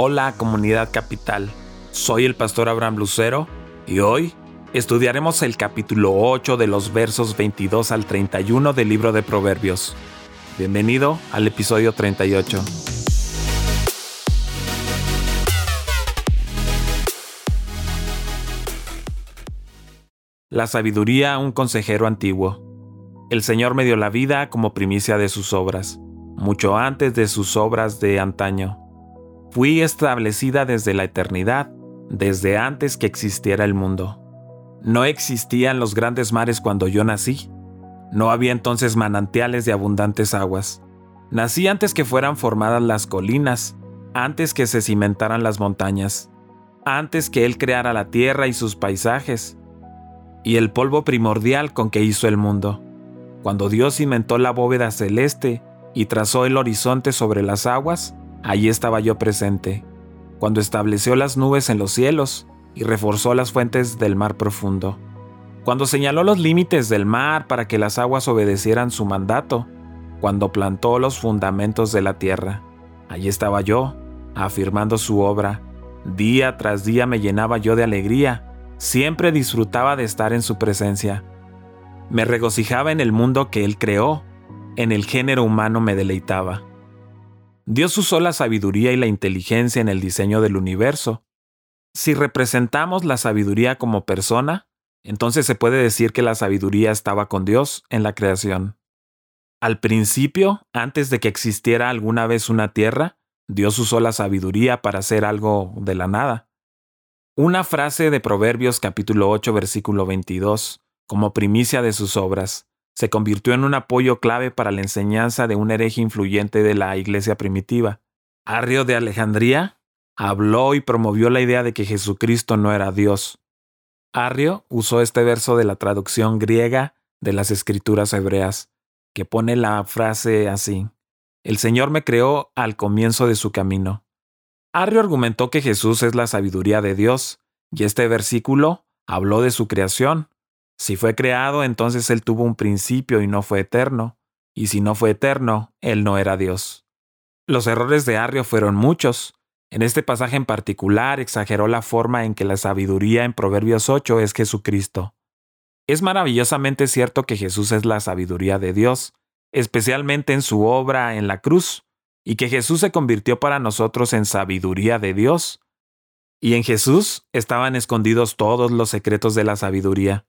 Hola comunidad capital, soy el pastor Abraham Lucero y hoy estudiaremos el capítulo 8 de los versos 22 al 31 del libro de Proverbios. Bienvenido al episodio 38. La sabiduría, un consejero antiguo. El Señor me dio la vida como primicia de sus obras, mucho antes de sus obras de antaño. Fui establecida desde la eternidad, desde antes que existiera el mundo. No existían los grandes mares cuando yo nací. No había entonces manantiales de abundantes aguas. Nací antes que fueran formadas las colinas, antes que se cimentaran las montañas, antes que Él creara la tierra y sus paisajes, y el polvo primordial con que hizo el mundo. Cuando Dios cimentó la bóveda celeste y trazó el horizonte sobre las aguas, Allí estaba yo presente, cuando estableció las nubes en los cielos y reforzó las fuentes del mar profundo, cuando señaló los límites del mar para que las aguas obedecieran su mandato, cuando plantó los fundamentos de la tierra. Allí estaba yo, afirmando su obra. Día tras día me llenaba yo de alegría, siempre disfrutaba de estar en su presencia. Me regocijaba en el mundo que él creó, en el género humano me deleitaba. Dios usó la sabiduría y la inteligencia en el diseño del universo. Si representamos la sabiduría como persona, entonces se puede decir que la sabiduría estaba con Dios en la creación. Al principio, antes de que existiera alguna vez una tierra, Dios usó la sabiduría para hacer algo de la nada. Una frase de Proverbios capítulo 8 versículo 22, como primicia de sus obras se convirtió en un apoyo clave para la enseñanza de un hereje influyente de la iglesia primitiva. Arrio de Alejandría habló y promovió la idea de que Jesucristo no era Dios. Arrio usó este verso de la traducción griega de las escrituras hebreas, que pone la frase así, El Señor me creó al comienzo de su camino. Arrio argumentó que Jesús es la sabiduría de Dios, y este versículo habló de su creación, si fue creado, entonces Él tuvo un principio y no fue eterno, y si no fue eterno, Él no era Dios. Los errores de Arrio fueron muchos. En este pasaje en particular exageró la forma en que la sabiduría en Proverbios 8 es Jesucristo. Es maravillosamente cierto que Jesús es la sabiduría de Dios, especialmente en su obra en la cruz, y que Jesús se convirtió para nosotros en sabiduría de Dios. Y en Jesús estaban escondidos todos los secretos de la sabiduría.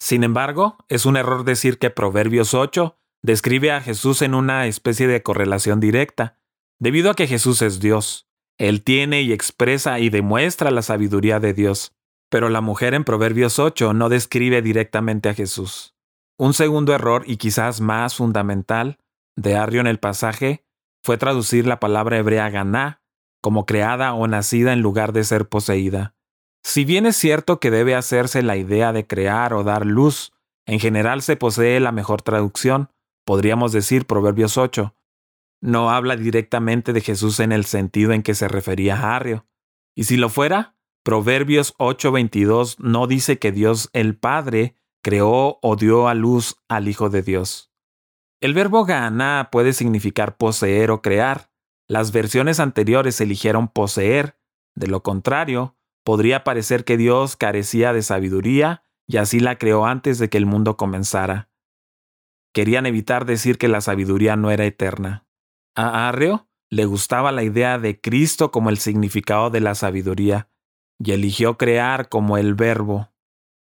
Sin embargo, es un error decir que Proverbios 8 describe a Jesús en una especie de correlación directa, debido a que Jesús es Dios. Él tiene y expresa y demuestra la sabiduría de Dios, pero la mujer en Proverbios 8 no describe directamente a Jesús. Un segundo error, y quizás más fundamental, de Arrio en el pasaje fue traducir la palabra hebrea ganá como creada o nacida en lugar de ser poseída. Si bien es cierto que debe hacerse la idea de crear o dar luz, en general se posee la mejor traducción, podríamos decir Proverbios 8. No habla directamente de Jesús en el sentido en que se refería a Arrio. Y si lo fuera, Proverbios 8:22 no dice que Dios el Padre creó o dio a luz al Hijo de Dios. El verbo gana puede significar poseer o crear. Las versiones anteriores eligieron poseer. De lo contrario, podría parecer que Dios carecía de sabiduría y así la creó antes de que el mundo comenzara. Querían evitar decir que la sabiduría no era eterna. A Arreo le gustaba la idea de Cristo como el significado de la sabiduría, y eligió crear como el verbo.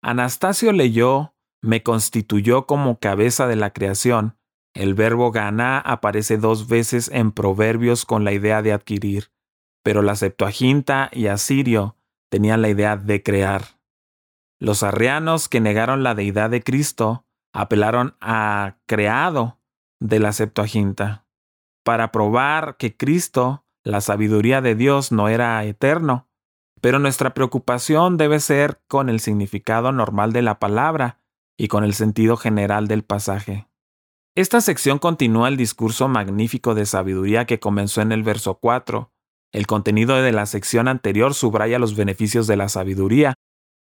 Anastasio leyó, me constituyó como cabeza de la creación. El verbo ganá aparece dos veces en Proverbios con la idea de adquirir, pero la Septuaginta y Asirio tenían la idea de crear. Los arrianos que negaron la deidad de Cristo apelaron a creado de la Septuaginta para probar que Cristo, la sabiduría de Dios, no era eterno. Pero nuestra preocupación debe ser con el significado normal de la palabra y con el sentido general del pasaje. Esta sección continúa el discurso magnífico de sabiduría que comenzó en el verso 4 el contenido de la sección anterior subraya los beneficios de la sabiduría.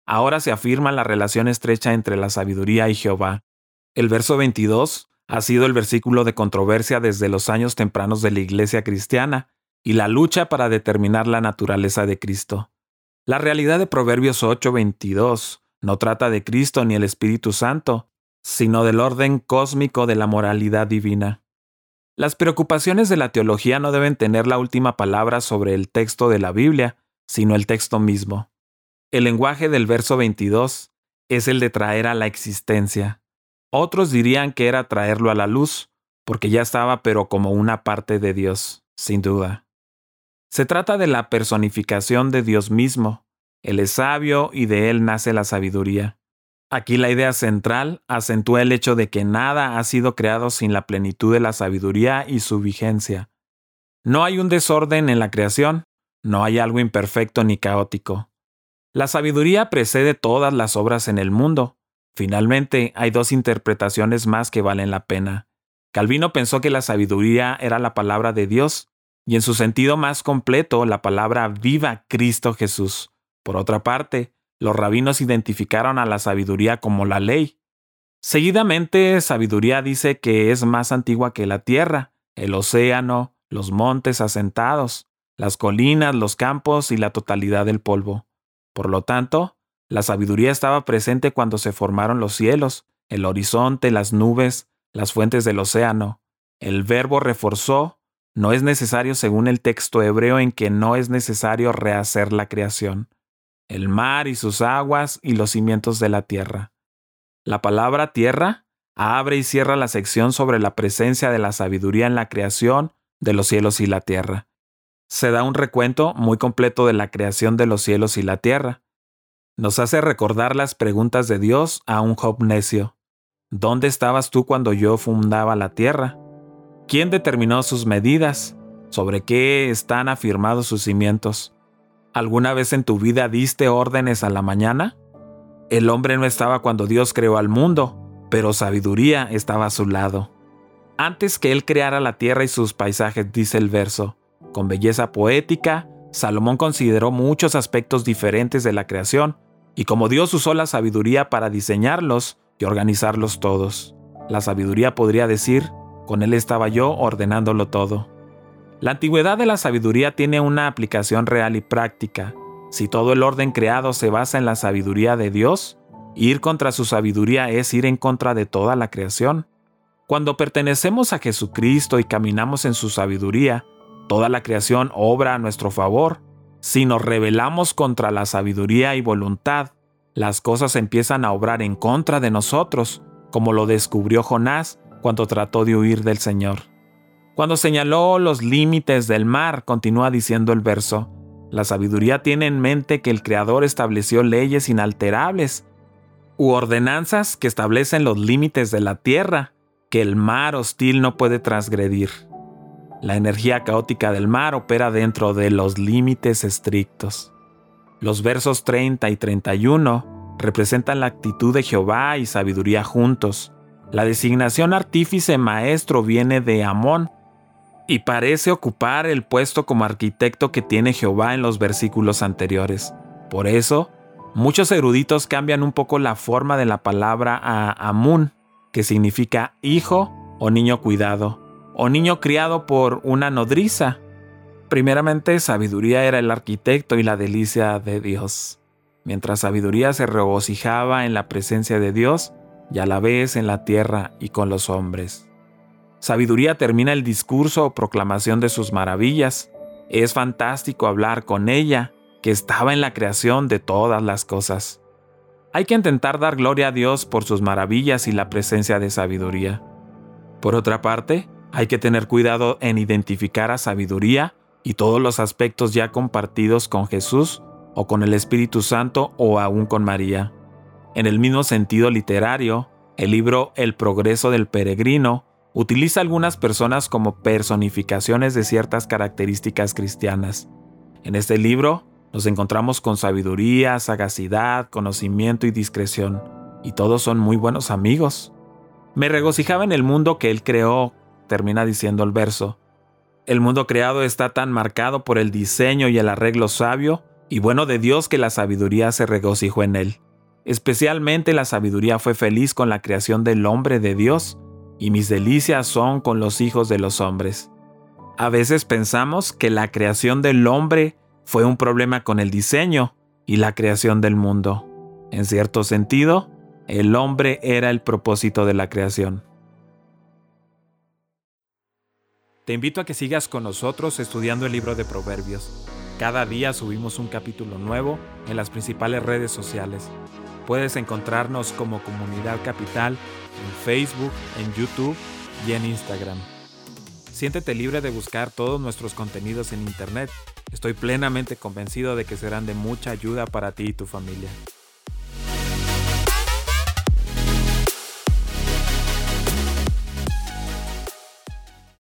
Ahora se afirma la relación estrecha entre la sabiduría y Jehová. El verso 22 ha sido el versículo de controversia desde los años tempranos de la iglesia cristiana, y la lucha para determinar la naturaleza de Cristo. La realidad de Proverbios 8:22 no trata de Cristo ni el Espíritu Santo, sino del orden cósmico de la moralidad divina. Las preocupaciones de la teología no deben tener la última palabra sobre el texto de la Biblia, sino el texto mismo. El lenguaje del verso 22 es el de traer a la existencia. Otros dirían que era traerlo a la luz, porque ya estaba pero como una parte de Dios, sin duda. Se trata de la personificación de Dios mismo. Él es sabio y de él nace la sabiduría. Aquí la idea central acentúa el hecho de que nada ha sido creado sin la plenitud de la sabiduría y su vigencia. No hay un desorden en la creación, no hay algo imperfecto ni caótico. La sabiduría precede todas las obras en el mundo. Finalmente, hay dos interpretaciones más que valen la pena. Calvino pensó que la sabiduría era la palabra de Dios, y en su sentido más completo, la palabra viva Cristo Jesús. Por otra parte, los rabinos identificaron a la sabiduría como la ley. Seguidamente, sabiduría dice que es más antigua que la tierra, el océano, los montes asentados, las colinas, los campos y la totalidad del polvo. Por lo tanto, la sabiduría estaba presente cuando se formaron los cielos, el horizonte, las nubes, las fuentes del océano. El verbo reforzó no es necesario según el texto hebreo en que no es necesario rehacer la creación el mar y sus aguas y los cimientos de la tierra. La palabra tierra abre y cierra la sección sobre la presencia de la sabiduría en la creación de los cielos y la tierra. Se da un recuento muy completo de la creación de los cielos y la tierra. Nos hace recordar las preguntas de Dios a un Job necio. ¿Dónde estabas tú cuando yo fundaba la tierra? ¿Quién determinó sus medidas? ¿Sobre qué están afirmados sus cimientos? ¿Alguna vez en tu vida diste órdenes a la mañana? El hombre no estaba cuando Dios creó al mundo, pero sabiduría estaba a su lado. Antes que él creara la tierra y sus paisajes, dice el verso, con belleza poética, Salomón consideró muchos aspectos diferentes de la creación, y como Dios usó la sabiduría para diseñarlos y organizarlos todos. La sabiduría podría decir, con él estaba yo ordenándolo todo. La antigüedad de la sabiduría tiene una aplicación real y práctica. Si todo el orden creado se basa en la sabiduría de Dios, ir contra su sabiduría es ir en contra de toda la creación. Cuando pertenecemos a Jesucristo y caminamos en su sabiduría, toda la creación obra a nuestro favor. Si nos rebelamos contra la sabiduría y voluntad, las cosas empiezan a obrar en contra de nosotros, como lo descubrió Jonás cuando trató de huir del Señor. Cuando señaló los límites del mar, continúa diciendo el verso, la sabiduría tiene en mente que el Creador estableció leyes inalterables u ordenanzas que establecen los límites de la tierra, que el mar hostil no puede transgredir. La energía caótica del mar opera dentro de los límites estrictos. Los versos 30 y 31 representan la actitud de Jehová y sabiduría juntos. La designación artífice maestro viene de Amón, y parece ocupar el puesto como arquitecto que tiene Jehová en los versículos anteriores. Por eso, muchos eruditos cambian un poco la forma de la palabra a Amun, que significa hijo o niño cuidado, o niño criado por una nodriza. Primeramente, sabiduría era el arquitecto y la delicia de Dios. Mientras sabiduría se regocijaba en la presencia de Dios y a la vez en la tierra y con los hombres. Sabiduría termina el discurso o proclamación de sus maravillas. Es fantástico hablar con ella, que estaba en la creación de todas las cosas. Hay que intentar dar gloria a Dios por sus maravillas y la presencia de sabiduría. Por otra parte, hay que tener cuidado en identificar a sabiduría y todos los aspectos ya compartidos con Jesús o con el Espíritu Santo o aún con María. En el mismo sentido literario, el libro El progreso del peregrino utiliza algunas personas como personificaciones de ciertas características cristianas. En este libro nos encontramos con sabiduría, sagacidad, conocimiento y discreción, y todos son muy buenos amigos. Me regocijaba en el mundo que Él creó, termina diciendo el verso. El mundo creado está tan marcado por el diseño y el arreglo sabio y bueno de Dios que la sabiduría se regocijó en Él. Especialmente la sabiduría fue feliz con la creación del hombre de Dios, y mis delicias son con los hijos de los hombres. A veces pensamos que la creación del hombre fue un problema con el diseño y la creación del mundo. En cierto sentido, el hombre era el propósito de la creación. Te invito a que sigas con nosotros estudiando el libro de Proverbios. Cada día subimos un capítulo nuevo en las principales redes sociales. Puedes encontrarnos como Comunidad Capital en Facebook, en YouTube y en Instagram. Siéntete libre de buscar todos nuestros contenidos en Internet. Estoy plenamente convencido de que serán de mucha ayuda para ti y tu familia.